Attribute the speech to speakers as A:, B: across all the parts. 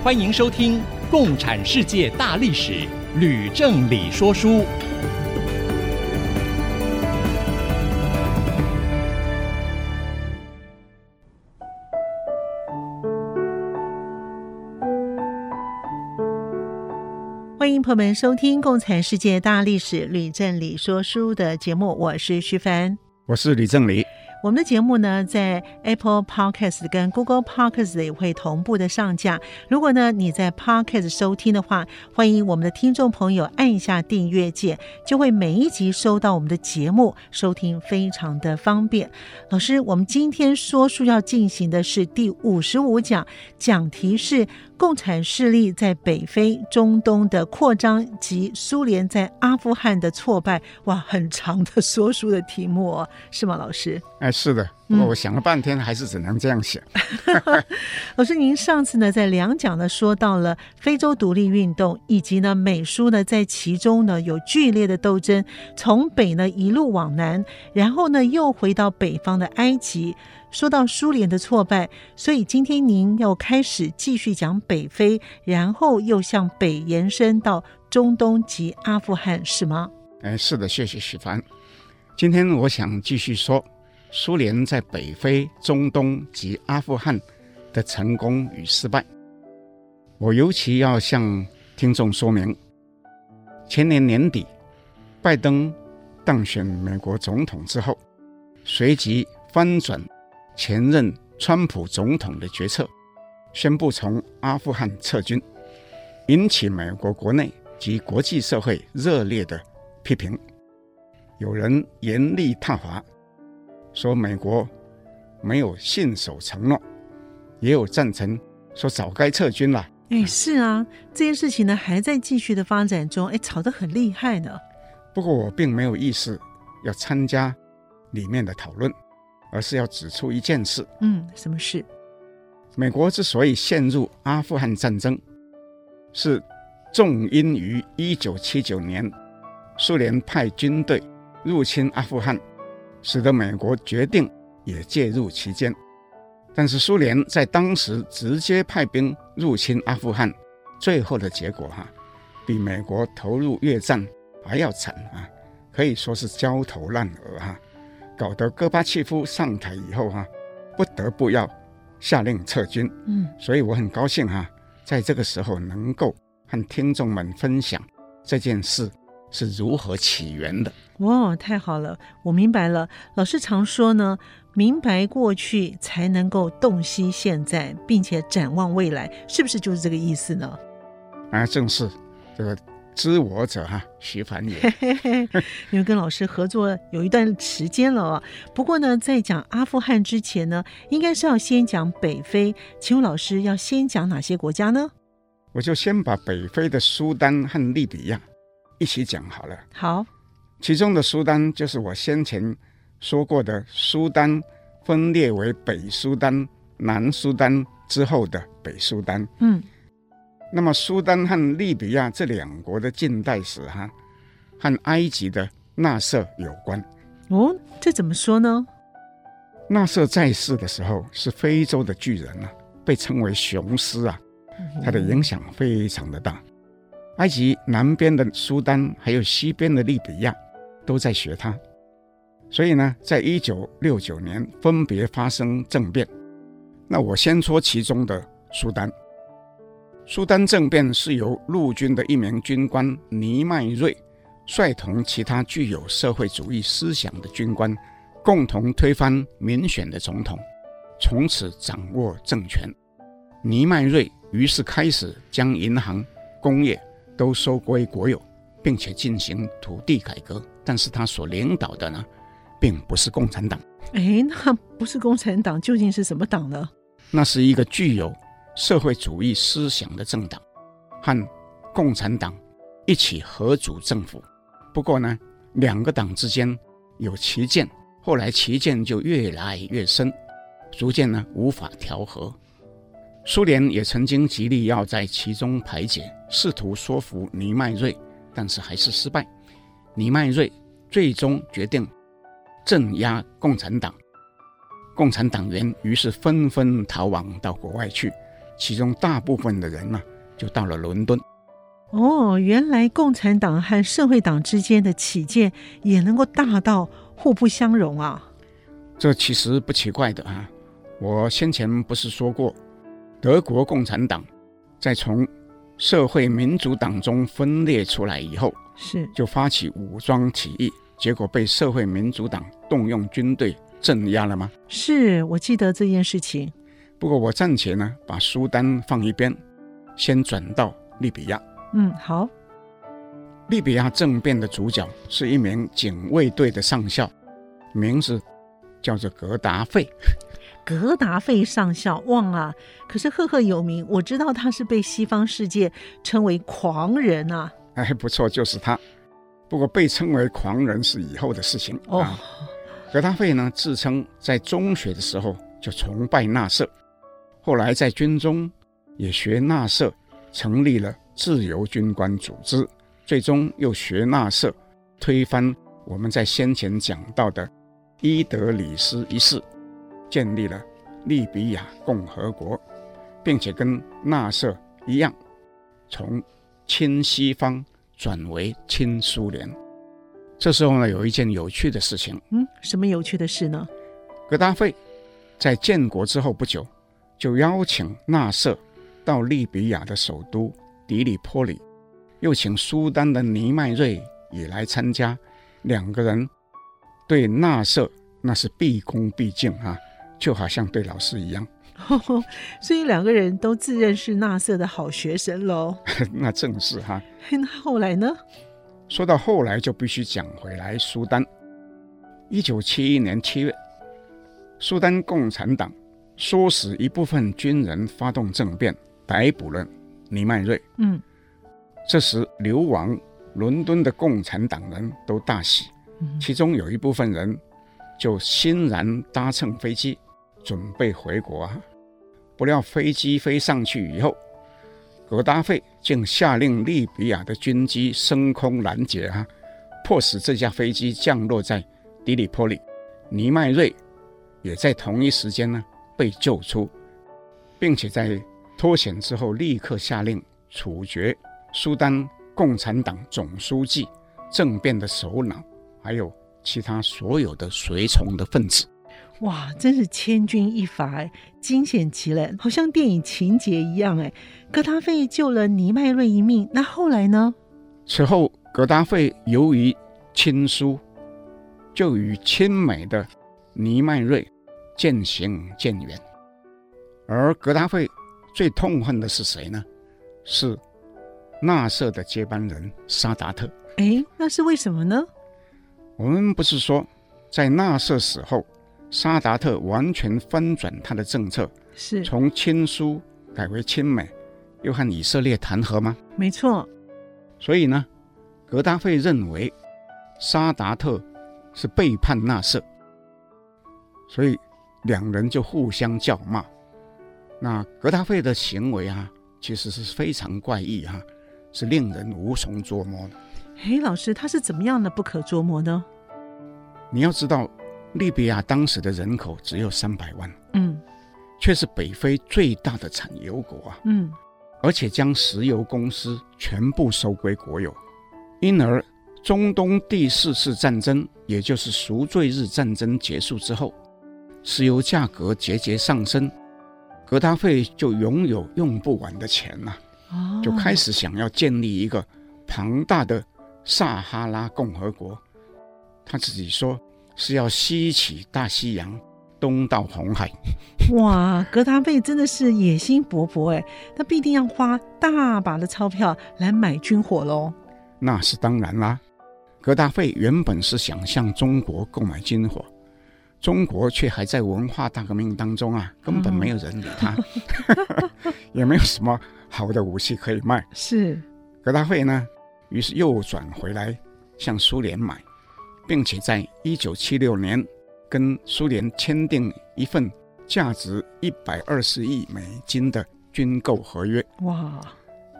A: 欢迎收听《共产世界大历史》，吕正理说书。
B: 欢迎朋友们收听《共产世界大历史》，吕正理说书的节目。我是徐凡，
C: 我是吕正理。
B: 我们的节目呢，在 Apple Podcast 跟 Google Podcast 也会同步的上架。如果呢你在 Podcast 收听的话，欢迎我们的听众朋友按一下订阅键，就会每一集收到我们的节目，收听非常的方便。老师，我们今天说书要进行的是第五十五讲，讲题是共产势力在北非、中东的扩张及苏联在阿富汗的挫败。哇，很长的说书的题目哦，是吗，老师？
C: 哎，是的，我想了半天，还是只能这样想。
B: 嗯、老师，您上次呢在两讲呢说到了非洲独立运动，以及呢美苏呢在其中呢有剧烈的斗争，从北呢一路往南，然后呢又回到北方的埃及。说到苏联的挫败，所以今天您要开始继续讲北非，然后又向北延伸到中东及阿富汗，是吗？
C: 哎，是的，谢谢许凡。今天我想继续说苏联在北非、中东及阿富汗的成功与失败。我尤其要向听众说明，前年年底，拜登当选美国总统之后，随即翻转。前任川普总统的决策，宣布从阿富汗撤军，引起美国国内及国际社会热烈的批评。有人严厉挞伐，说美国没有信守承诺；也有赞成，说早该撤军了。
B: 哎，是啊，这件事情呢还在继续的发展中，哎，吵得很厉害呢。
C: 不过我并没有意思要参加里面的讨论。而是要指出一件事，
B: 嗯，什么事？
C: 美国之所以陷入阿富汗战争，是重因于一九七九年苏联派军队入侵阿富汗，使得美国决定也介入其间。但是苏联在当时直接派兵入侵阿富汗，最后的结果哈、啊，比美国投入越战还要惨啊，可以说是焦头烂额哈、啊。搞得戈巴契夫上台以后哈、啊，不得不要下令撤军。嗯，所以我很高兴哈、啊，在这个时候能够和听众们分享这件事是如何起源的。
B: 哇，太好了，我明白了。老师常说呢，明白过去才能够洞悉现在，并且展望未来，是不是就是这个意思呢？
C: 啊，正是这个。知我者哈，徐凡也。
B: 因为跟老师合作有一段时间了啊。不过呢，在讲阿富汗之前呢，应该是要先讲北非。请问老师要先讲哪些国家呢？
C: 我就先把北非的苏丹和利比亚一起讲好了。
B: 好，
C: 其中的苏丹就是我先前说过的苏丹，分裂为北苏丹、南苏丹之后的北苏丹。嗯。那么，苏丹和利比亚这两国的近代史，哈，和埃及的纳瑟有关。
B: 哦，这怎么说呢？
C: 纳瑟在世的时候是非洲的巨人啊，被称为雄狮啊，他的影响非常的大。埃及南边的苏丹还有西边的利比亚都在学他，所以呢，在一九六九年分别发生政变。那我先说其中的苏丹。苏丹政变是由陆军的一名军官尼迈瑞率同其他具有社会主义思想的军官，共同推翻民选的总统，从此掌握政权。尼迈瑞于是开始将银行、工业都收归国有，并且进行土地改革。但是他所领导的呢，并不是共产党。
B: 哎，那不是共产党，究竟是什么党呢？
C: 那是一个具有社会主义思想的政党，和共产党一起合组政府。不过呢，两个党之间有旗舰，后来旗舰就越来越深，逐渐呢无法调和。苏联也曾经极力要在其中排解，试图说服尼迈瑞，但是还是失败。尼迈瑞最终决定镇压共产党，共产党员于是纷纷逃亡到国外去，其中大部分的人呢，就到了伦敦。
B: 哦，原来共产党和社会党之间的起见也能够大到互不相容啊！
C: 这其实不奇怪的啊，我先前不是说过。德国共产党在从社会民主党中分裂出来以后，
B: 是就
C: 发起武装起义，结果被社会民主党动用军队镇压了吗？
B: 是我记得这件事情。
C: 不过我暂且呢把苏丹放一边，先转到利比亚。
B: 嗯，好。
C: 利比亚政变的主角是一名警卫队的上校，名字叫做格达费。
B: 格达费上校，旺啊！可是赫赫有名，我知道他是被西方世界称为狂人啊。
C: 哎，不错，就是他。不过被称为狂人是以后的事情
B: 哦。
C: 啊、格达费呢，自称在中学的时候就崇拜纳粹，后来在军中也学纳粹，成立了自由军官组织，最终又学纳粹，推翻我们在先前讲到的伊德里斯一世。建立了利比亚共和国，并且跟纳粹一样，从亲西方转为亲苏联。这时候呢，有一件有趣的事情。
B: 嗯，什么有趣的事呢？
C: 格达费在建国之后不久，就邀请纳粹到利比亚的首都迪里波里，又请苏丹的尼迈瑞也来参加。两个人对纳粹那是毕恭毕敬啊。就好像对老师一样，
B: 所以两个人都自认是纳粹的好学生喽。
C: 那正是哈。
B: 那后来呢？
C: 说到后来，就必须讲回来苏丹。一九七一年七月，苏丹共产党唆使一部分军人发动政变，逮捕了尼迈瑞。
B: 嗯，
C: 这时流亡伦敦的共产党人都大喜，其中有一部分人就欣然搭乘飞机。准备回国啊！不料飞机飞上去以后，格达费竟下令利比亚的军机升空拦截啊，迫使这架飞机降落在迪里波里。尼迈瑞也在同一时间呢被救出，并且在脱险之后立刻下令处决苏丹共产党总书记、政变的首脑，还有其他所有的随从的分子。
B: 哇，真是千钧一发哎，惊险极了，好像电影情节一样哎。格达费救了尼迈瑞一命，那后来呢？
C: 此后，格达费由于亲疏，就与亲美的尼迈瑞渐行渐远。而格达费最痛恨的是谁呢？是纳瑟的接班人萨达特。
B: 哎，那是为什么呢？
C: 我们不是说在纳瑟死后。萨达特完全翻转他的政策，
B: 是
C: 从亲苏改为亲美，又和以色列谈和吗？
B: 没错。
C: 所以呢，格达费认为萨达特是背叛纳粹，所以两人就互相叫骂。那格达费的行为啊，其实是非常怪异啊，是令人无从捉摸的。
B: 嘿，老师，他是怎么样的不可捉摸呢？
C: 你要知道。利比亚当时的人口只有三百万，
B: 嗯，
C: 却是北非最大的产油国啊，
B: 嗯，
C: 而且将石油公司全部收归国有，因而中东第四次战争，也就是赎罪日战争结束之后，石油价格节节上升，格达费就拥有用不完的钱呐、啊，
B: 哦，
C: 就开始想要建立一个庞大的撒哈拉共和国，他自己说。是要西起大西洋，东到红海。
B: 哇，格达费真的是野心勃勃哎，他必定要花大把的钞票来买军火喽。
C: 那是当然啦，格达费原本是想向中国购买军火，中国却还在文化大革命当中啊，根本没有人理他。也没有什么好的武器可以卖。
B: 是，
C: 格达费呢，于是又转回来向苏联买，并且在一九七六年跟苏联签订一份价值一百二十亿美金的军购合约。
B: 哇，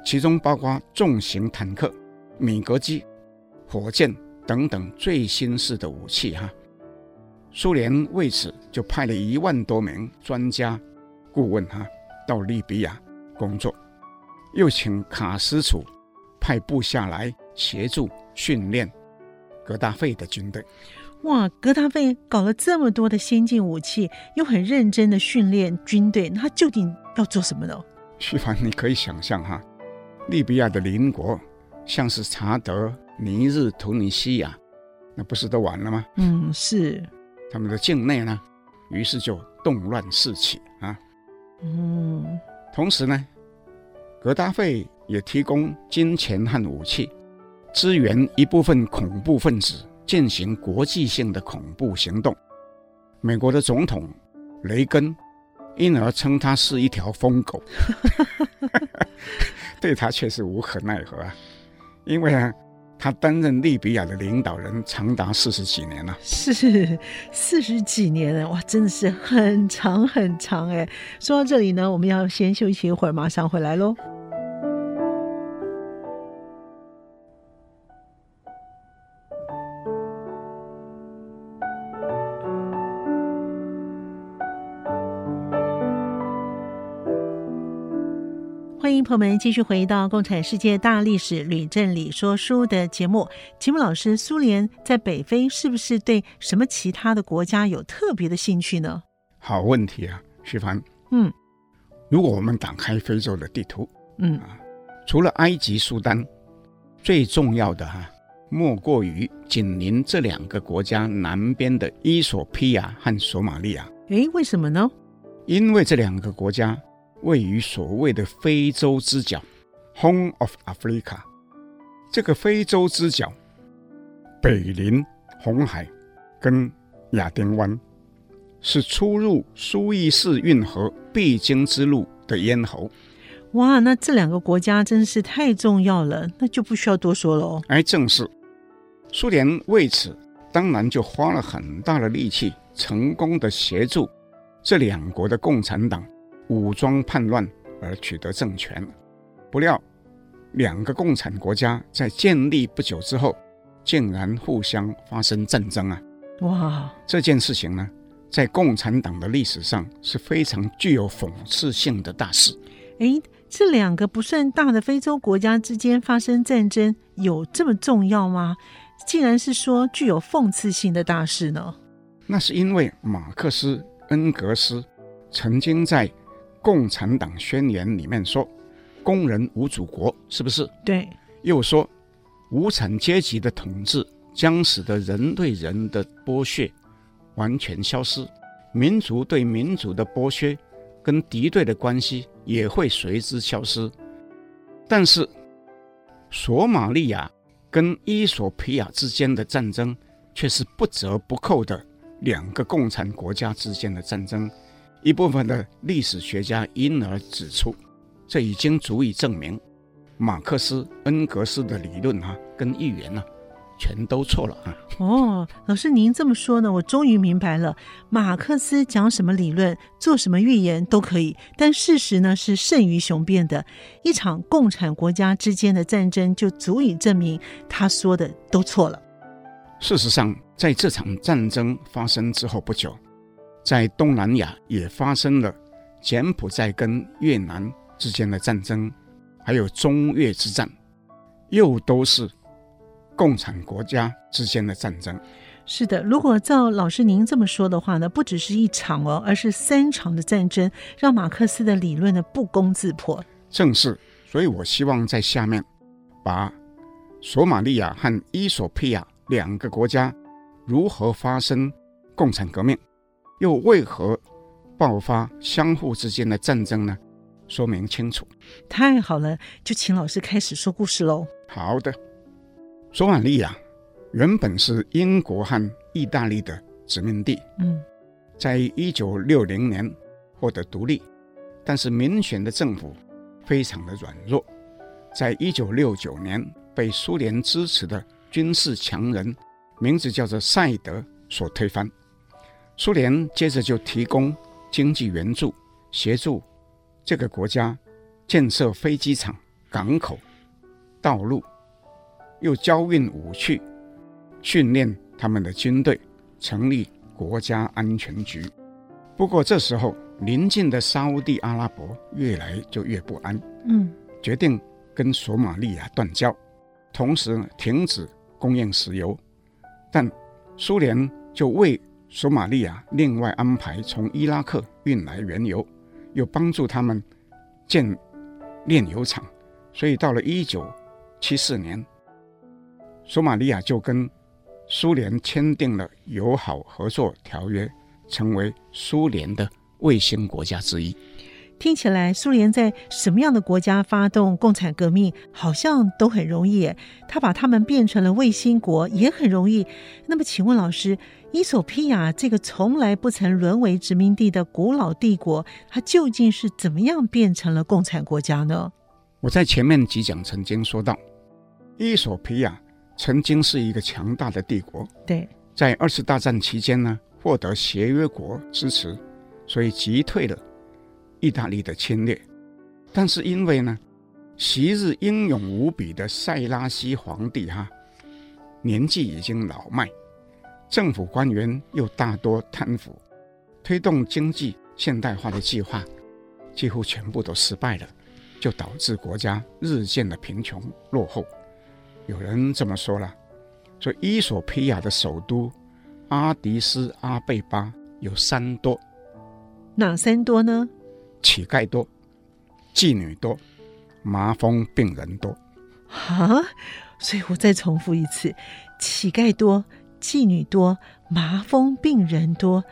C: 其中包括重型坦克、米格机、火箭等等最新式的武器哈。苏联为此就派了一万多名专家顾问哈到利比亚工作，又请卡斯楚派部下来协助训练格达费的军队。
B: 哇，格达费搞了这么多的先进武器，又很认真的训练军队，那他究竟要做什么呢？
C: 徐凡，你可以想象哈，利比亚的邻国像是查德、尼日、突尼西亚，那不是都完了吗？
B: 嗯，是。
C: 他们的境内呢，于是就动乱四起啊。
B: 嗯，
C: 同时呢，格达费也提供金钱和武器，支援一部分恐怖分子进行国际性的恐怖行动。美国的总统雷根因而称他是一条疯狗，对他却是无可奈何啊，因为啊。他担任利比亚的领导人长达四十几年了，
B: 是四十几年了，哇，真的是很长很长哎。说到这里呢，我们要先休息一会儿，马上回来喽。欢迎朋友们继续回到《共产世界大历史吕振理说书》的节目。节目老师，苏联在北非是不是对什么其他的国家有特别的兴趣呢？
C: 好问题啊，徐凡。
B: 嗯，
C: 如果我们打开非洲的地图，
B: 嗯
C: 啊，除了埃及、苏丹，最重要的哈、啊，莫过于紧邻这两个国家南边的伊索比亚和索马利亚。
B: 诶，为什么呢？
C: 因为这两个国家。位于所谓的非洲之角 （Horn of Africa），这个非洲之角北临红海跟亚丁湾，是出入苏伊士运河必经之路的咽喉。
B: 哇，那这两个国家真是太重要了，那就不需要多说了哦。
C: 哎，正是，苏联为此当然就花了很大的力气，成功的协助这两国的共产党。武装叛乱而取得政权，不料两个共产国家在建立不久之后，竟然互相发生战争啊！
B: 哇，
C: 这件事情呢，在共产党的历史上是非常具有讽刺性的大事。
B: 诶，这两个不算大的非洲国家之间发生战争，有这么重要吗？竟然是说具有讽刺性的大事呢？
C: 那是因为马克思恩格斯曾经在。《共产党宣言》里面说：“工人无祖国，是不是？”
B: 对。
C: 又说：“无产阶级的统治将使得人对人的剥削完全消失，民族对民族的剥削跟敌对的关系也会随之消失。”但是，索马利亚跟伊索比亚之间的战争却是不折不扣的两个共产国家之间的战争。一部分的历史学家因而指出，这已经足以证明，马克思、恩格斯的理论啊跟预言呢、啊，全都错了啊！
B: 哦，老师您这么说呢，我终于明白了。马克思讲什么理论，做什么预言都可以，但事实呢是胜于雄辩的。一场共产国家之间的战争，就足以证明他说的都错了。
C: 事实上，在这场战争发生之后不久。在东南亚也发生了柬埔寨跟越南之间的战争，还有中越之战，又都是共产国家之间的战争。
B: 是的，如果照老师您这么说的话呢，不只是一场哦，而是三场的战争，让马克思的理论呢不攻自破。
C: 正是，所以我希望在下面把索马利亚和伊索比亚两个国家如何发生共产革命。又为何爆发相互之间的战争呢？说明清楚。
B: 太好了，就请老师开始说故事喽。
C: 好的，索马利亚原本是英国和意大利的殖民地。
B: 嗯，
C: 在一九六零年获得独立，但是民选的政府非常的软弱。在一九六九年，被苏联支持的军事强人，名字叫做赛德所推翻。苏联接着就提供经济援助，协助这个国家建设飞机场、港口、道路，又交运武器，训练他们的军队，成立国家安全局。不过这时候，邻近的沙乌地阿拉伯越来就越不安，嗯，决定跟索马利亚断交，同时停止供应石油。但苏联就为索马利亚另外安排从伊拉克运来原油，又帮助他们建炼油厂。所以到了一九七四年，索马利亚就跟苏联签订了友好合作条约，成为苏联的卫星国家之一。
B: 听起来，苏联在什么样的国家发动共产革命，好像都很容易。他把他们变成了卫星国，也很容易。那么，请问老师，衣索比亚这个从来不曾沦为殖民地的古老帝国，它究竟是怎么样变成了共产国家呢？
C: 我在前面几讲曾经说到，伊索比亚曾经是一个强大的帝国。
B: 对，
C: 在二次大战期间呢，获得协约国支持，所以击退了。意大利的侵略，但是因为呢，昔日英勇无比的塞拉西皇帝哈，年纪已经老迈，政府官员又大多贪腐，推动经济现代化的计划几乎全部都失败了，就导致国家日渐的贫穷落后。有人这么说了，说伊索比亚的首都阿迪斯阿贝巴有三多，
B: 哪三多呢？
C: 乞丐多，妓女多，麻风病人多。
B: 啊！所以我再重复一次：乞丐多，妓女多，麻风病人多，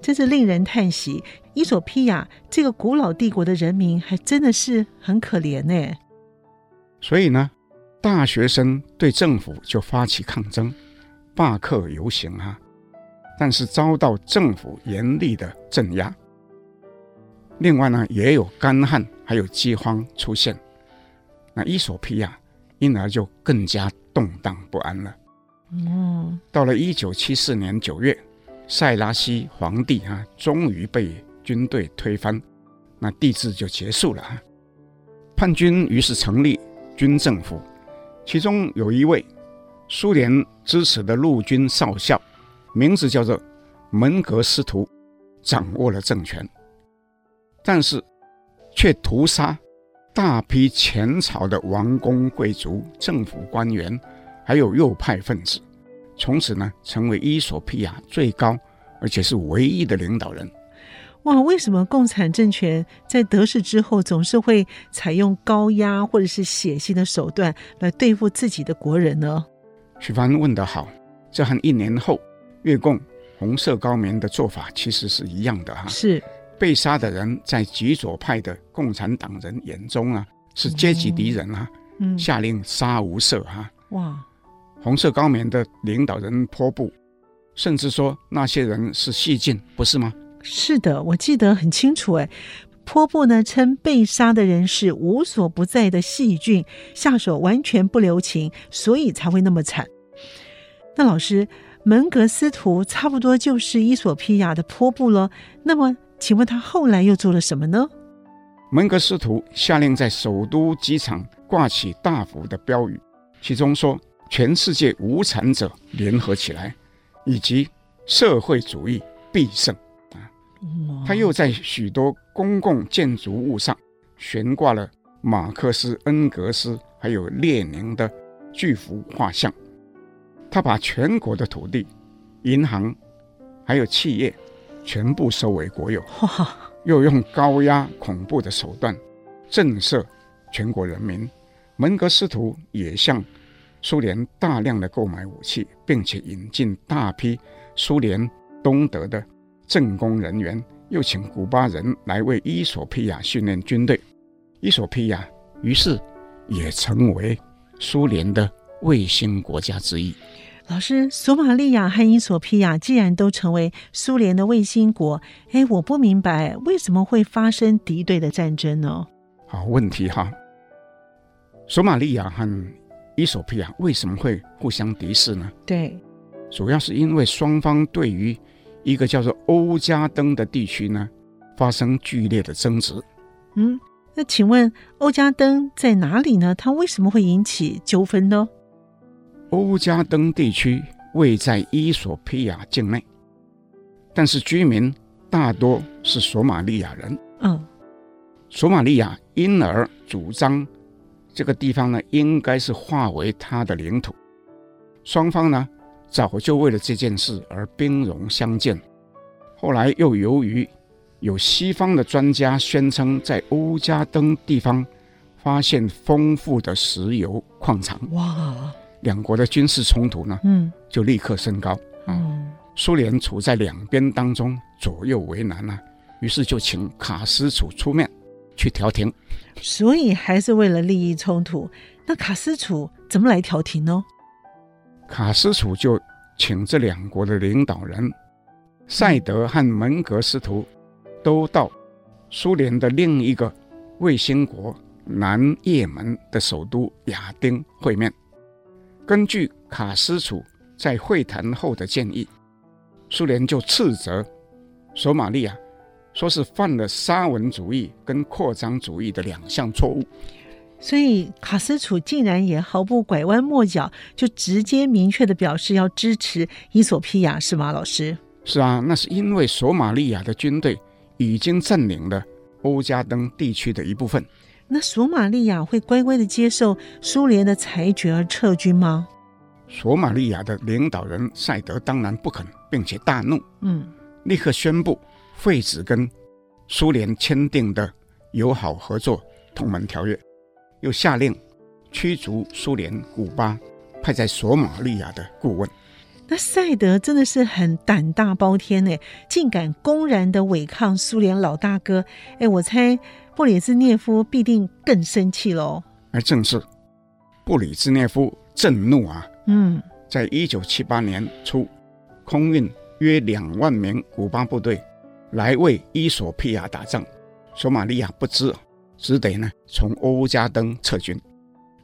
B: 真是令人叹息。伊索比亚这个古老帝国的人民还真的是很可怜呢。
C: 所以呢，大学生对政府就发起抗争，罢课游行啊，但是遭到政府严厉的镇压。另外呢，也有干旱，还有饥荒出现，那伊索比亚因而就更加动荡不安了。嗯，到了一九七四年九月，塞拉西皇帝啊，终于被军队推翻，那帝制就结束了。叛军于是成立军政府，其中有一位苏联支持的陆军少校，名字叫做门格斯图，掌握了政权。但是，却屠杀大批前朝的王公贵族、政府官员，还有右派分子，从此呢，成为伊索比亚最高而且是唯一的领导人。
B: 哇，为什么共产政权在得势之后，总是会采用高压或者是血腥的手段来对付自己的国人呢？
C: 许凡问得好，这和一年后越共红色高棉的做法其实是一样的哈。
B: 是。
C: 被杀的人在极左派的共产党人眼中啊，是阶级敌人啊，嗯，下令杀无赦哈。哇，红色高棉的领导人坡布，甚至说那些人是细菌，不是吗？
B: 是的，我记得很清楚。哎，坡布呢称被杀的人是无所不在的细菌，下手完全不留情，所以才会那么惨。那老师，门格斯图差不多就是伊索比亚的坡布了。那么。请问他后来又做了什么呢？
C: 门格斯图下令在首都机场挂起大幅的标语，其中说“全世界无产者联合起来”，以及“社会主义必胜”。啊，他又在许多公共建筑物上悬挂了马克思、恩格斯还有列宁的巨幅画像。他把全国的土地、银行还有企业。全部收为国有，又用高压恐怖的手段震慑全国人民。门格斯图也向苏联大量的购买武器，并且引进大批苏联东德的政工人员，又请古巴人来为伊索比亚训练军队。伊索比亚于是也成为苏联的卫星国家之一。
B: 老师，索马利亚和伊索比亚既然都成为苏联的卫星国，哎，我不明白为什么会发生敌对的战争呢？
C: 好问题哈。索马利亚和衣索比亚为什么会互相敌视呢？
B: 对，
C: 主要是因为双方对于一个叫做欧加登的地区呢，发生剧烈的争执。
B: 嗯，那请问欧加登在哪里呢？它为什么会引起纠纷呢？
C: 欧加登地区位在伊索比亚境内，但是居民大多是索马利亚人。
B: 嗯，
C: 索马利亚因而主张这个地方呢，应该是划为他的领土。双方呢，早就为了这件事而兵戎相见。后来又由于有西方的专家宣称，在欧加登地方发现丰富的石油矿藏。
B: 哇！
C: 两国的军事冲突呢，嗯，就立刻升高啊。嗯、苏联处在两边当中，左右为难啊，于是就请卡斯楚出面去调停。
B: 所以还是为了利益冲突，那卡斯楚怎么来调停呢？
C: 卡斯楚就请这两国的领导人赛德和门格斯图都到苏联的另一个卫星国南也门的首都亚丁会面。根据卡斯楚在会谈后的建议，苏联就斥责索马利亚，说是犯了沙文主义跟扩张主义的两项错误。
B: 所以卡斯楚竟然也毫不拐弯抹角，就直接明确的表示要支持伊索比亚，是吗，老师？
C: 是啊，那是因为索马利亚的军队已经占领了欧加登地区的一部分。
B: 那索马利亚会乖乖的接受苏联的裁决而撤军吗？
C: 索马利亚的领导人赛德当然不肯，并且大怒，
B: 嗯，
C: 立刻宣布废止跟苏联签订的友好合作同盟条约，又下令驱逐苏联古巴派在索马利亚的顾问。
B: 那赛德真的是很胆大包天呢，竟敢公然的违抗苏联老大哥。哎，我猜。布里兹涅夫必定更生气喽！
C: 而正是布里兹涅夫震怒啊！
B: 嗯，
C: 在一九七八年初，空运约两万名古巴部队来为伊索比亚打仗，索马利亚不知，只得呢从欧加登撤军。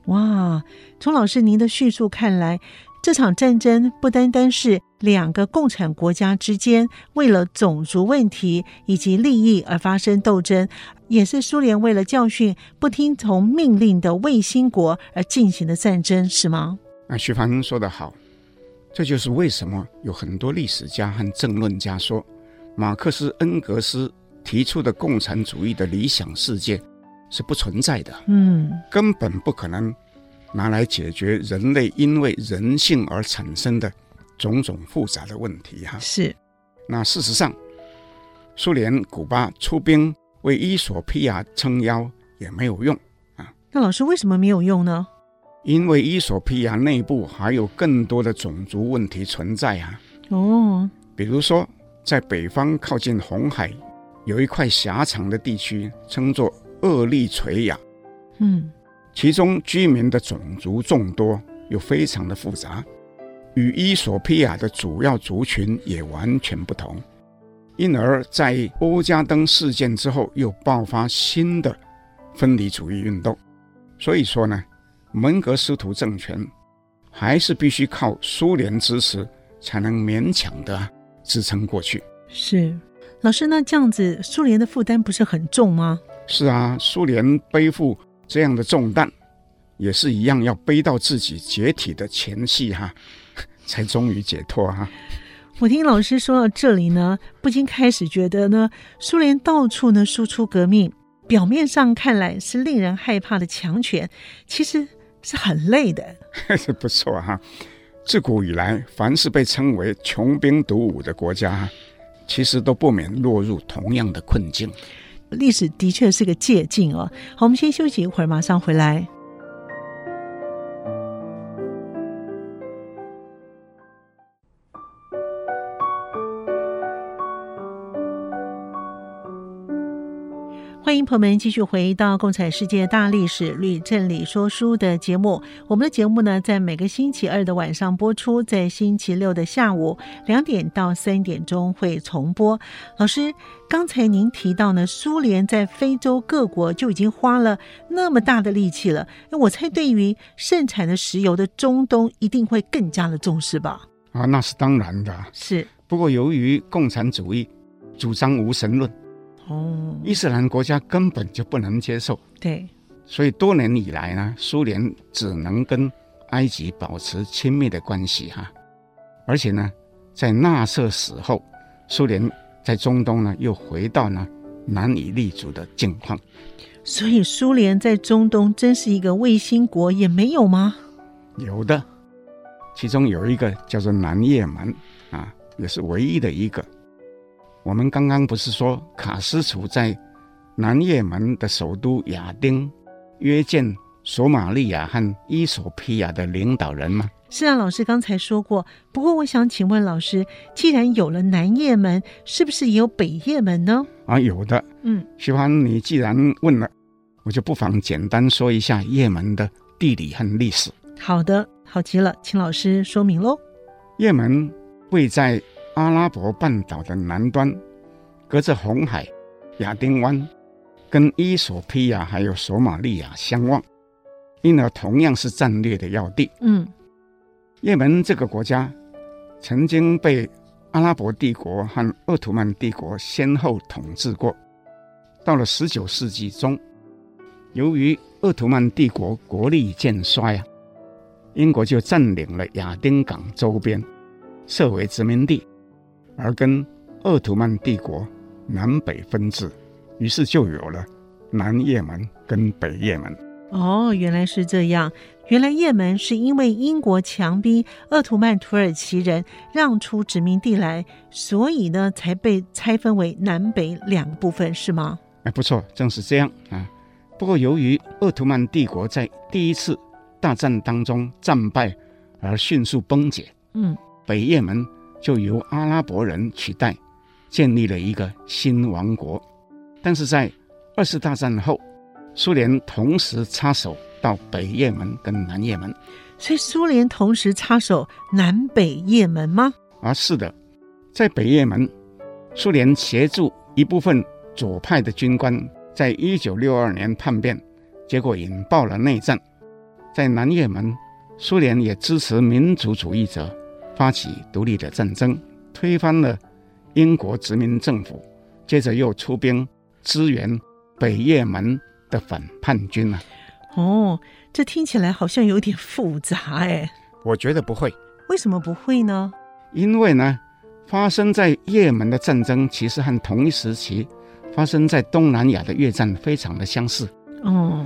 B: 哇，从老师您的叙述看来，这场战争不单单是两个共产国家之间为了种族问题以及利益而发生斗争。也是苏联为了教训不听从命令的卫星国而进行的战争，是吗？
C: 那徐帆说得好，这就是为什么有很多历史家和政论家说，马克思、恩格斯提出的共产主义的理想世界是不存在的，
B: 嗯，
C: 根本不可能拿来解决人类因为人性而产生的种种复杂的问题哈。
B: 是，
C: 那事实上，苏联古巴出兵。为伊索比亚撑腰也没有用啊！
B: 那老师为什么没有用呢？
C: 因为伊索比亚内部还有更多的种族问题存在啊！
B: 哦，
C: 比如说在北方靠近红海有一块狭长的地区，称作厄立垂亚，
B: 嗯，
C: 其中居民的种族众多又非常的复杂，与伊索比亚的主要族群也完全不同。因而，在欧加登事件之后，又爆发新的分离主义运动。所以说呢，门格斯图政权还是必须靠苏联支持，才能勉强的支撑过去。
B: 是，老师，那这样子，苏联的负担不是很重吗？
C: 是啊，苏联背负这样的重担，也是一样要背到自己解体的前夕哈，才终于解脱哈。
B: 我听老师说到这里呢，不禁开始觉得呢，苏联到处呢输出革命，表面上看来是令人害怕的强权，其实是很累的。
C: 是不错哈，自古以来，凡是被称为穷兵黩武的国家，其实都不免落入同样的困境。
B: 历史的确是个借镜哦。好，我们先休息一会儿，马上回来。欢迎朋友们继续回到《共产世界大历史吕振理说书》的节目。我们的节目呢，在每个星期二的晚上播出，在星期六的下午两点到三点钟会重播。老师，刚才您提到呢，苏联在非洲各国就已经花了那么大的力气了。那我猜，对于盛产的石油的中东，一定会更加的重视吧？
C: 啊，那是当然的。
B: 是。
C: 不过，由于共产主义主张无神论。
B: 哦，
C: 伊斯兰国家根本就不能接受，
B: 对，
C: 所以多年以来呢，苏联只能跟埃及保持亲密的关系哈，而且呢，在纳粹死后，苏联在中东呢又回到呢难以立足的境况，
B: 所以苏联在中东真是一个卫星国也没有吗？
C: 有的，其中有一个叫做南也门啊，也是唯一的一个。我们刚刚不是说卡斯楚在南也门的首都亚丁约见索马利亚和伊索比亚的领导人吗？
B: 是啊，老师刚才说过。不过我想请问老师，既然有了南也门，是不是也有北也门呢？
C: 啊，有的。
B: 嗯，
C: 喜欢你既然问了，我就不妨简单说一下也门的地理和历史。
B: 好的，好极了，请老师说明喽。
C: 也门位在。阿拉伯半岛的南端，隔着红海、亚丁湾，跟伊索比亚还有索马利亚相望，因而同样是战略的要地。
B: 嗯，
C: 也门这个国家曾经被阿拉伯帝国和鄂图曼帝国先后统治过。到了十九世纪中，由于鄂图曼帝国国力渐衰啊，英国就占领了亚丁港周边，设为殖民地。而跟鄂图曼帝国南北分治，于是就有了南也门跟北也门。
B: 哦，原来是这样。原来也门是因为英国强逼鄂图曼土耳其人让出殖民地来，所以呢才被拆分为南北两个部分，是吗？
C: 哎，不错，正是这样啊。不过由于鄂图曼帝国在第一次大战当中战败而迅速崩解，
B: 嗯，
C: 北也门。就由阿拉伯人取代，建立了一个新王国。但是在二次大战后，苏联同时插手到北也门跟南也门。
B: 所以苏联同时插手南北也门吗？
C: 啊，是的，在北也门，苏联协助一部分左派的军官，在一九六二年叛变，结果引爆了内战。在南也门，苏联也支持民族主义者。发起独立的战争，推翻了英国殖民政府，接着又出兵支援北也门的反叛军啊！
B: 哦，这听起来好像有点复杂哎。
C: 我觉得不会。
B: 为什么不会呢？
C: 因为呢，发生在也门的战争其实和同一时期发生在东南亚的越战非常的相似。
B: 哦，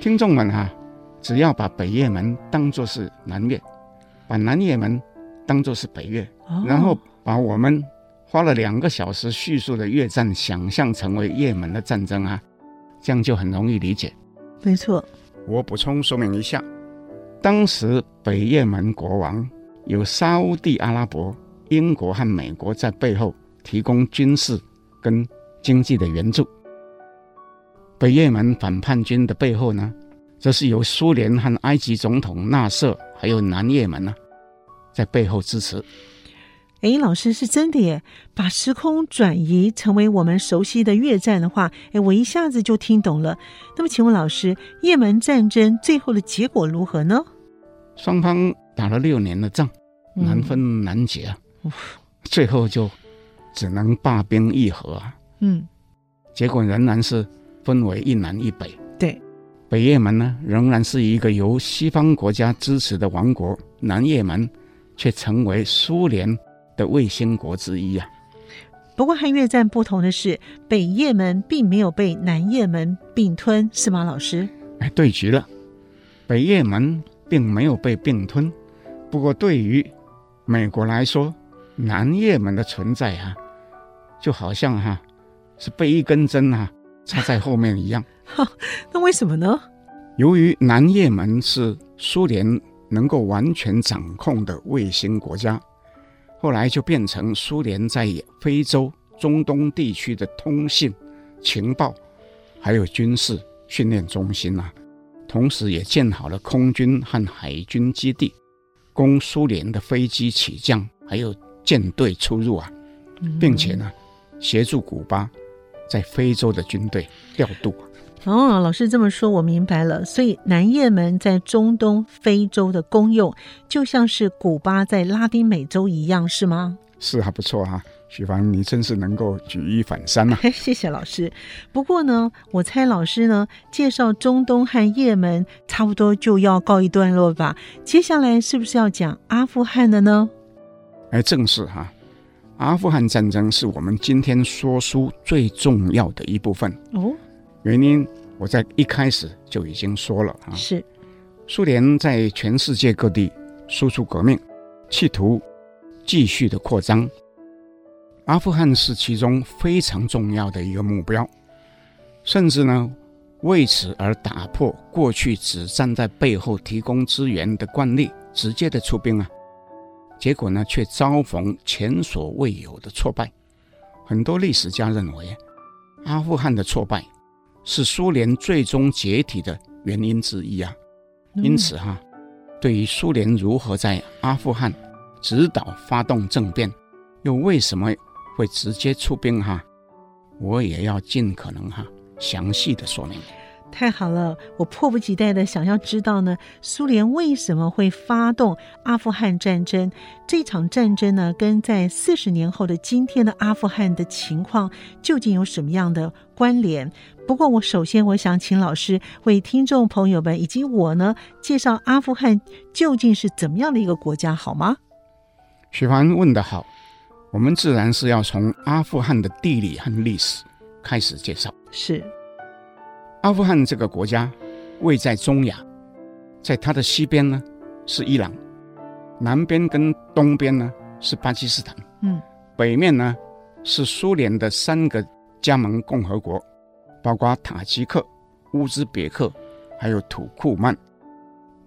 C: 听众们哈、啊，只要把北也门当作是南越，把南也门。当做是北越，然后把我们花了两个小时叙述的越战想象成为也门的战争啊，这样就很容易理解。
B: 没错，
C: 我补充说明一下，当时北也门国王有沙乌地阿拉伯、英国和美国在背后提供军事跟经济的援助。北也门反叛军的背后呢，则是由苏联和埃及总统纳瑟，还有南也门呢。在背后支持。
B: 哎，老师是真的耶！把时空转移成为我们熟悉的越战的话，哎，我一下子就听懂了。那么，请问老师，也门战争最后的结果如何呢？
C: 双方打了六年的仗，难分难解啊，
B: 嗯、
C: 最后就只能罢兵议和啊。
B: 嗯，
C: 结果仍然是分为一南一北。
B: 对，
C: 北也门呢，仍然是一个由西方国家支持的王国，南也门。却成为苏联的卫星国之一啊！
B: 不过和越战不同的是，北也门并没有被南也门并吞，是吗，老师？
C: 哎，对极了，北也门并没有被并吞。不过对于美国来说，南也门的存在啊，就好像哈、啊、是被一根针啊插在后面一样。
B: 那为什么呢？
C: 由于南也门是苏联。能够完全掌控的卫星国家，后来就变成苏联在非洲、中东地区的通信、情报，还有军事训练中心啊，同时也建好了空军和海军基地，供苏联的飞机起降，还有舰队出入啊，并且呢，协助古巴在非洲的军队调度。
B: 哦，老师这么说，我明白了。所以南也门在中东、非洲的功用，就像是古巴在拉丁美洲一样，是吗？
C: 是还不错哈、啊，许芳，你真是能够举一反三呐、啊！
B: 谢谢老师。不过呢，我猜老师呢介绍中东和也门差不多就要告一段落吧？接下来是不是要讲阿富汗的呢？
C: 哎，正是哈、啊，阿富汗战争是我们今天说书最重要的一部分哦。原因我在一开始就已经说了啊，
B: 是
C: 苏联在全世界各地输出革命，企图继续的扩张。阿富汗是其中非常重要的一个目标，甚至呢为此而打破过去只站在背后提供资源的惯例，直接的出兵啊，结果呢却遭逢前所未有的挫败。很多历史家认为，阿富汗的挫败。是苏联最终解体的原因之一啊，因此哈、啊，对于苏联如何在阿富汗指导发动政变，又为什么会直接出兵哈，我也要尽可能哈详细的说明。
B: 太好了，我迫不及待的想要知道呢，苏联为什么会发动阿富汗战争？这场战争呢，跟在四十年后的今天的阿富汗的情况究竟有什么样的关联？不过，我首先我想请老师为听众朋友们以及我呢，介绍阿富汗究竟是怎么样的一个国家，好吗？
C: 许凡问得好，我们自然是要从阿富汗的地理和历史开始介绍。
B: 是。
C: 阿富汗这个国家位在中亚，在它的西边呢是伊朗，南边跟东边呢是巴基斯坦，嗯，北面呢是苏联的三个加盟共和国，包括塔吉克、乌兹别克还有土库曼。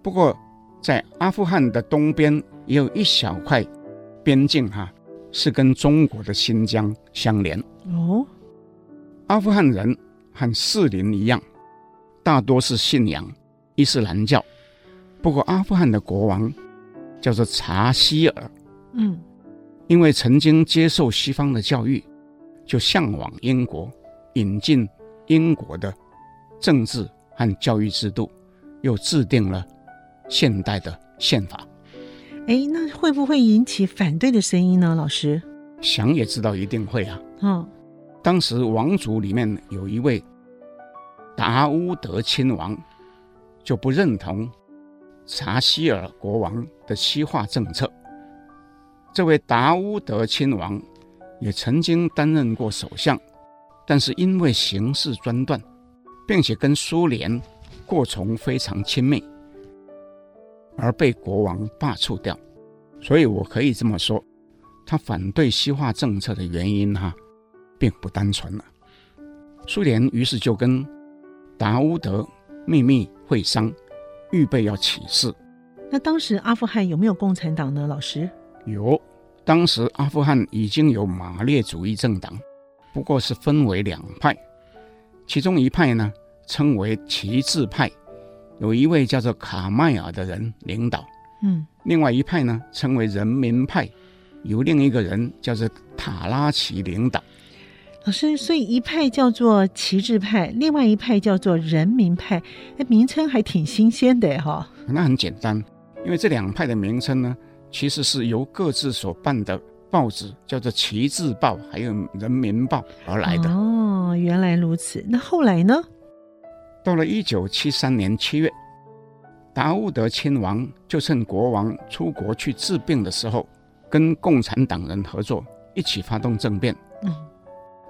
C: 不过在阿富汗的东边也有一小块边境哈，是跟中国的新疆相连。哦，阿富汗人。和士林一样，大多是信仰伊斯兰教。不过，阿富汗的国王叫做查希尔，嗯，因为曾经接受西方的教育，就向往英国，引进英国的政治和教育制度，又制定了现代的宪法。
B: 哎，那会不会引起反对的声音呢？老师，
C: 想也知道一定会啊。
B: 嗯、哦。
C: 当时王族里面有一位达乌德亲王，就不认同查希尔国王的西化政策。这位达乌德亲王也曾经担任过首相，但是因为行事专断，并且跟苏联过从非常亲密，而被国王罢黜掉。所以我可以这么说，他反对西化政策的原因哈。并不单纯了，苏联于是就跟达乌德秘密会商，预备要起事。
B: 那当时阿富汗有没有共产党呢？老师？
C: 有，当时阿富汗已经有马列主义政党，不过是分为两派，其中一派呢称为旗帜派，有一位叫做卡迈尔的人领导，嗯，另外一派呢称为人民派，由另一个人叫做塔拉奇领导。
B: 老师，所以一派叫做旗帜派，另外一派叫做人民派，哎，名称还挺新鲜的哈。
C: 那很简单，因为这两派的名称呢，其实是由各自所办的报纸叫做《旗帜报》还有《人民报》而来的。
B: 哦，原来如此。那后来呢？
C: 到了一九七三年七月，达乌德亲王就趁国王出国去治病的时候，跟共产党人合作，一起发动政变。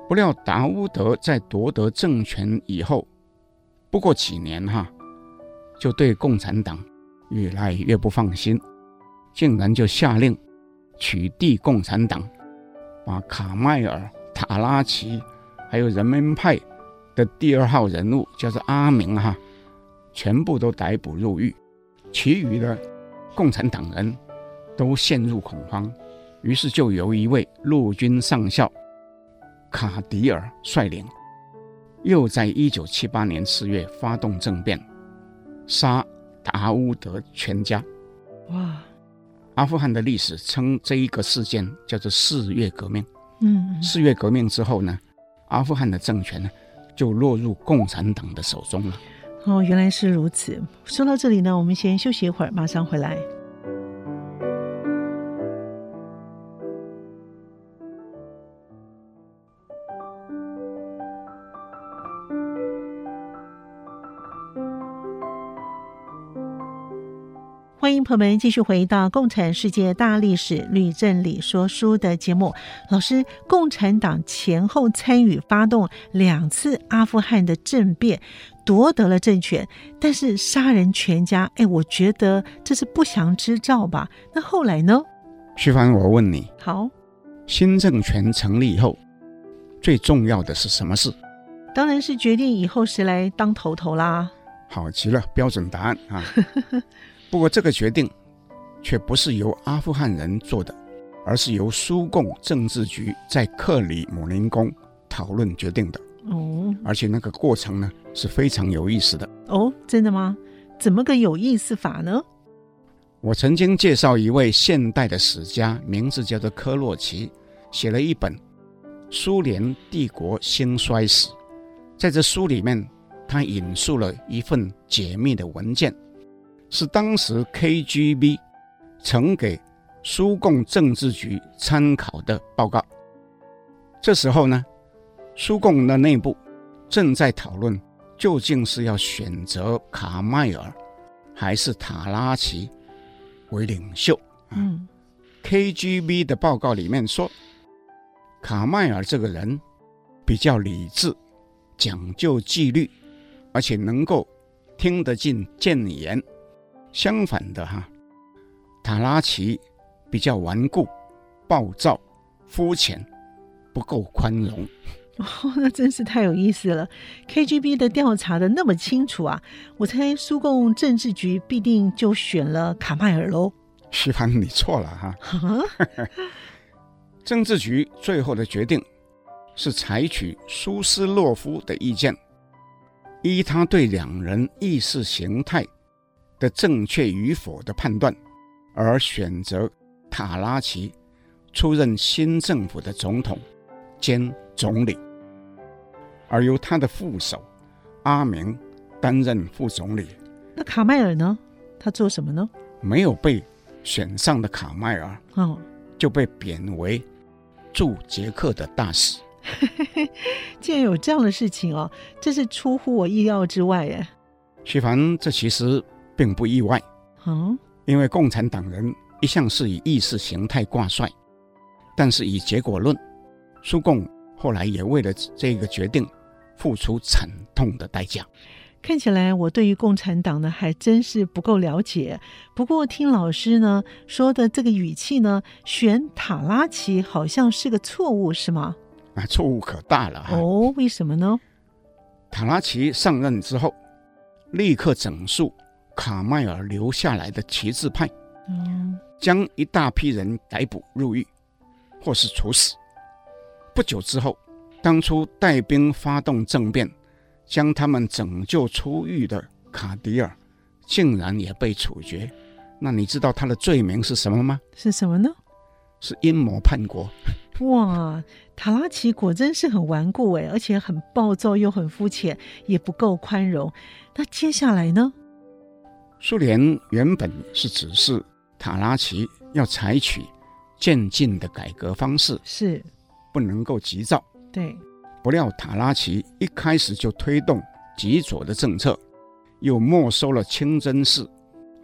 C: 不料达乌德在夺得政权以后，不过几年哈，就对共产党越来越不放心，竟然就下令取缔共产党，把卡迈尔、塔拉奇还有人民派的第二号人物叫做阿明哈，全部都逮捕入狱，其余的共产党人都陷入恐慌，于是就由一位陆军上校。卡迪尔率领又在一九七八年四月发动政变，杀达乌德全家。哇！阿富汗的历史称这一个事件叫做“四月革命”。嗯，四月革命之后呢，阿富汗的政权呢就落入共产党的手中了。
B: 哦，原来是如此。说到这里呢，我们先休息一会儿，马上回来。欢迎朋友们继续回到《共产世界大历史吕正理说书》的节目。老师，共产党前后参与发动两次阿富汗的政变，夺得了政权，但是杀人全家，哎，我觉得这是不祥之兆吧？那后来呢？
C: 徐帆，我问你，
B: 好，
C: 新政权成立以后，最重要的是什么事？
B: 当然是决定以后谁来当头头啦。
C: 好极了，标准答案啊。不过，这个决定却不是由阿富汗人做的，而是由苏共政治局在克里姆林宫讨论决定的。哦，而且那个过程呢是非常有意思的。
B: 哦，真的吗？怎么个有意思法呢？
C: 我曾经介绍一位现代的史家，名字叫做科洛奇，写了一本《苏联帝国兴衰史》。在这书里面，他引述了一份解密的文件。是当时 KGB 呈给苏共政治局参考的报告。这时候呢，苏共的内部正在讨论究竟是要选择卡迈尔还是塔拉奇为领袖。嗯，KGB 的报告里面说，卡迈尔这个人比较理智，讲究纪律，而且能够听得进谏言。相反的哈，塔拉奇比较顽固、暴躁、肤浅，不够宽容。
B: 哦，那真是太有意思了。KGB 的调查的那么清楚啊，我猜苏共政治局必定就选了卡迈尔喽。
C: 徐凡，你错了哈。政治局最后的决定是采取苏斯洛夫的意见，依他对两人意识形态的正确与否的判断，而选择塔拉奇出任新政府的总统兼总理，而由他的副手阿明担任副总理。
B: 那卡迈尔呢？他做什么呢？
C: 没有被选上的卡迈尔，哦，就被贬为驻捷克的大使。
B: 竟然有这样的事情哦，这是出乎我意料之外耶。
C: 徐凡，这其实。并不意外，嗯，因为共产党人一向是以意识形态挂帅，但是以结果论，苏共后来也为了这个决定付出惨痛的代价。
B: 看起来我对于共产党呢还真是不够了解。不过听老师呢说的这个语气呢，选塔拉奇好像是个错误，是吗？
C: 啊，错误可大了
B: 哦！为什么呢？
C: 塔拉奇上任之后，立刻整肃。卡迈尔留下来的旗帜派，嗯，将一大批人逮捕入狱，或是处死。不久之后，当初带兵发动政变，将他们拯救出狱的卡迪尔，竟然也被处决。那你知道他的罪名是什么吗？
B: 是什么呢？
C: 是阴谋叛国。
B: 哇，塔拉奇果真是很顽固哎，而且很暴躁又很肤浅，也不够宽容。那接下来呢？
C: 苏联原本是指示塔拉奇要采取渐进的改革方式，
B: 是
C: 不能够急躁。
B: 对，
C: 不料塔拉奇一开始就推动极左的政策，又没收了清真寺，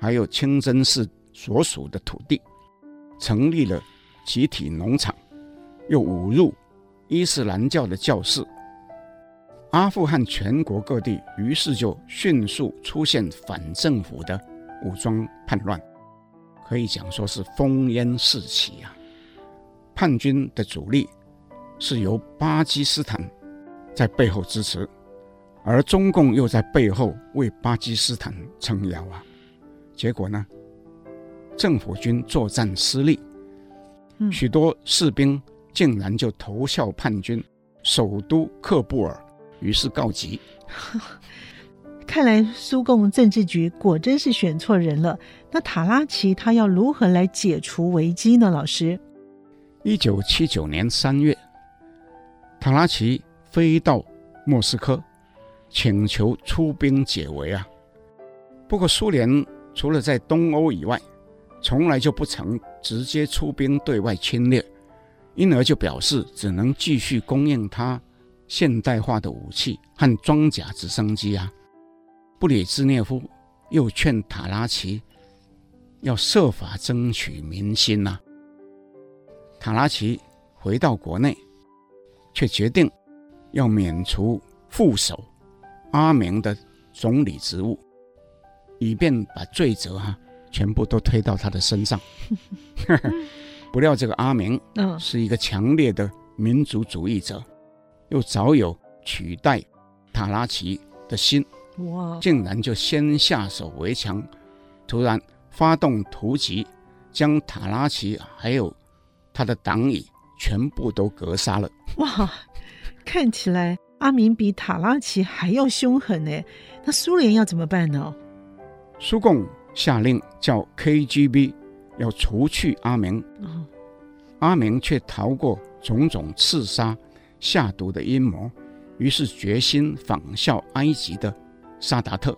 C: 还有清真寺所属的土地，成立了集体农场，又侮辱伊斯兰教的教士。阿富汗全国各地于是就迅速出现反政府的武装叛乱，可以讲说是烽烟四起啊！叛军的主力是由巴基斯坦在背后支持，而中共又在背后为巴基斯坦撑腰啊！结果呢，政府军作战失利，许多士兵竟然就投效叛军，首都喀布尔。于是告急。
B: 看来苏共政治局果真是选错人了。那塔拉奇他要如何来解除危机呢？老师，
C: 一九七九年三月，塔拉奇飞到莫斯科，请求出兵解围啊。不过苏联除了在东欧以外，从来就不曾直接出兵对外侵略，因而就表示只能继续供应他现代化的武器和装甲直升机啊。布里兹涅夫又劝塔拉奇要设法争取民心呐、啊。塔拉奇回到国内，却决定要免除副手阿明的总理职务，以便把罪责哈全部都推到他的身上。不料这个阿明是一个强烈的民族主义者，又早有取代塔拉奇的心。哇！竟然就先下手为强，突然发动突袭，将塔拉奇还有他的党羽全部都格杀了。
B: 哇！看起来阿明比塔拉奇还要凶狠呢。那苏联要怎么办呢？
C: 苏共下令叫 KGB 要除去阿明。哦、阿明却逃过种种刺杀、下毒的阴谋，于是决心仿效埃及的。萨达特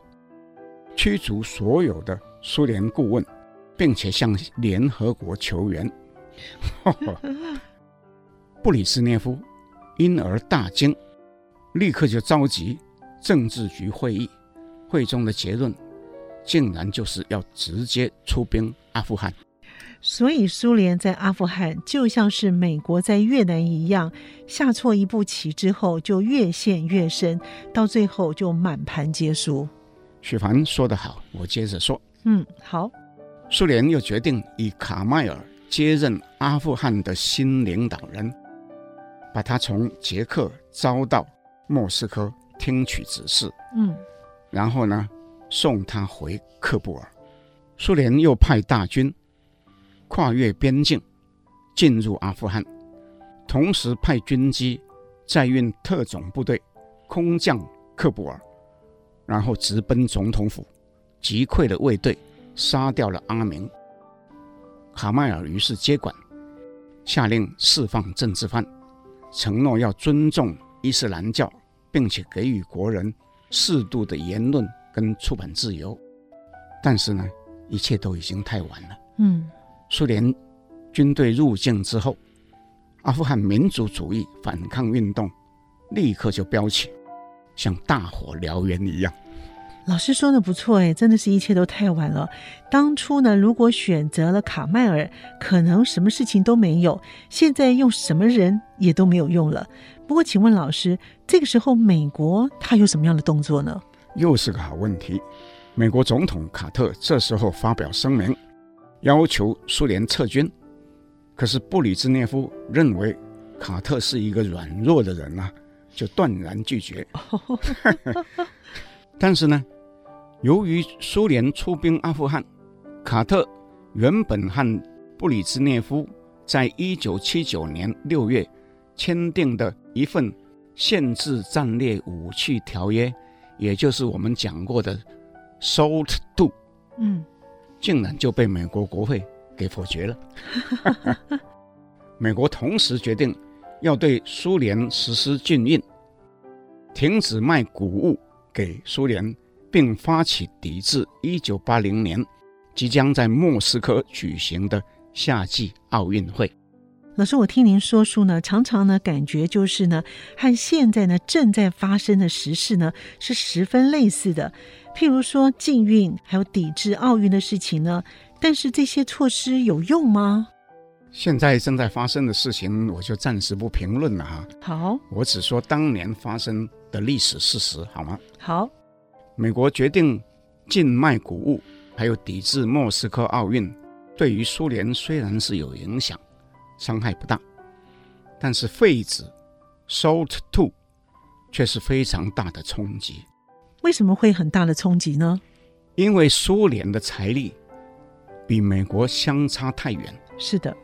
C: 驱逐所有的苏联顾问，并且向联合国求援。布里斯涅夫因而大惊，立刻就召集政治局会议。会中的结论竟然就是要直接出兵阿富汗。
B: 所以苏联在阿富汗就像是美国在越南一样，下错一步棋之后就越陷越深，到最后就满盘皆输。
C: 许凡说得好，我接着说。
B: 嗯，好。
C: 苏联又决定以卡迈尔接任阿富汗的新领导人，把他从捷克招到莫斯科听取指示。嗯，然后呢，送他回喀布尔。苏联又派大军。跨越边境进入阿富汗，同时派军机载运特种部队空降喀布尔，然后直奔总统府，击溃了卫队，杀掉了阿明。卡迈尔于是接管，下令释放政治犯，承诺要尊重伊斯兰教，并且给予国人适度的言论跟出版自由。但是呢，一切都已经太晚了。嗯。苏联军队入境之后，阿富汗民族主义反抗运动立刻就飙起，像大火燎原一样。
B: 老师说的不错，哎，真的是一切都太晚了。当初呢，如果选择了卡迈尔，可能什么事情都没有；现在用什么人也都没有用了。不过，请问老师，这个时候美国他有什么样的动作呢？
C: 又是个好问题。美国总统卡特这时候发表声明。要求苏联撤军，可是布里兹涅夫认为卡特是一个软弱的人啊，就断然拒绝。但是呢，由于苏联出兵阿富汗，卡特原本和布里兹涅夫在一九七九年六月签订的一份限制战略武器条约，也就是我们讲过的 SALT II，嗯。竟然就被美国国会给否决了。美国同时决定要对苏联实施禁运，停止卖谷物给苏联，并发起抵制1980年即将在莫斯科举行的夏季奥运会。
B: 老师，我听您说书呢，常常呢感觉就是呢，和现在呢正在发生的时事呢是十分类似的。譬如说禁运，还有抵制奥运的事情呢，但是这些措施有用吗？
C: 现在正在发生的事情，我就暂时不评论了哈。
B: 好，
C: 我只说当年发生的历史事实，好吗？
B: 好，
C: 美国决定禁卖谷物，还有抵制莫斯科奥运，对于苏联虽然是有影响。伤害不大，但是废纸 SALT II 却是非常大的冲击。
B: 为什么会很大的冲击呢？
C: 因为苏联的财力比美国相差太远。
B: 是的，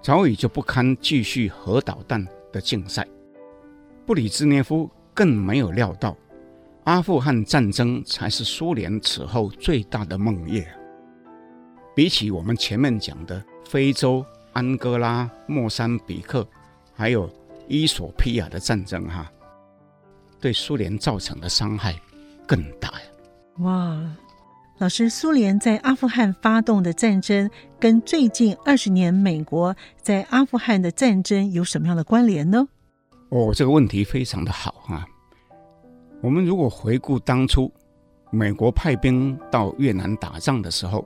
C: 早已就不堪继续核导弹的竞赛。布里兹涅夫更没有料到，阿富汗战争才是苏联此后最大的梦魇。比起我们前面讲的非洲、安哥拉、莫桑比克，还有伊索比亚的战争，哈，对苏联造成的伤害更大呀！
B: 哇，老师，苏联在阿富汗发动的战争，跟最近二十年美国在阿富汗的战争有什么样的关联呢？
C: 哦，这个问题非常的好啊！我们如果回顾当初美国派兵到越南打仗的时候，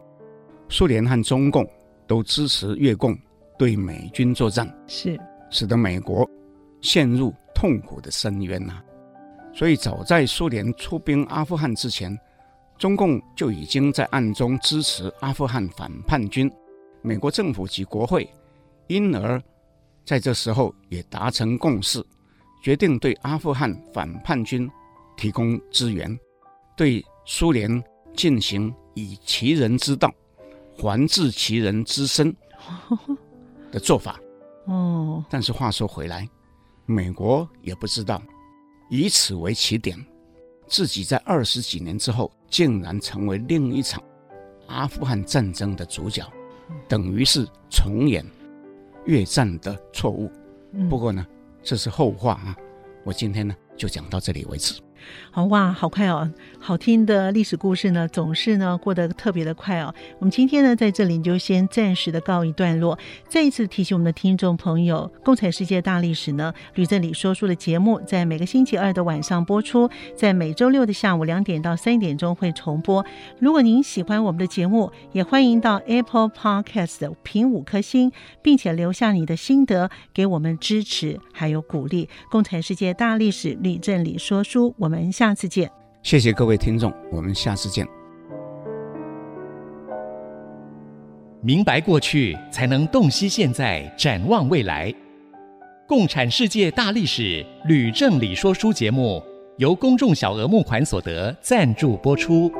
C: 苏联和中共都支持越共对美军作战，
B: 是。
C: 使得美国陷入痛苦的深渊呐。所以早在苏联出兵阿富汗之前，中共就已经在暗中支持阿富汗反叛军，美国政府及国会因而在这时候也达成共识，决定对阿富汗反叛军提供支援，对苏联进行以其人之道还治其人之身 的做法。
B: 哦，
C: 但是话说回来，美国也不知道，以此为起点，自己在二十几年之后，竟然成为另一场阿富汗战争的主角，等于是重演越战的错误。不过呢，这是后话啊，我今天呢就讲到这里为止。
B: 好哇，好快哦！好听的历史故事呢，总是呢过得特别的快哦。我们今天呢在这里就先暂时的告一段落。再一次提醒我们的听众朋友，《共产世界大历史》呢，吕振理说书的节目在每个星期二的晚上播出，在每周六的下午两点到三点钟会重播。如果您喜欢我们的节目，也欢迎到 Apple Podcast 评五颗星，并且留下你的心得，给我们支持还有鼓励。《共产世界大历史》吕振理说书，我。我们下次见。
C: 谢谢各位听众，我们下次见。
A: 明白过去，才能洞悉现在，展望未来。共产世界大历史吕正理说书节目，由公众小额募款所得赞助播出。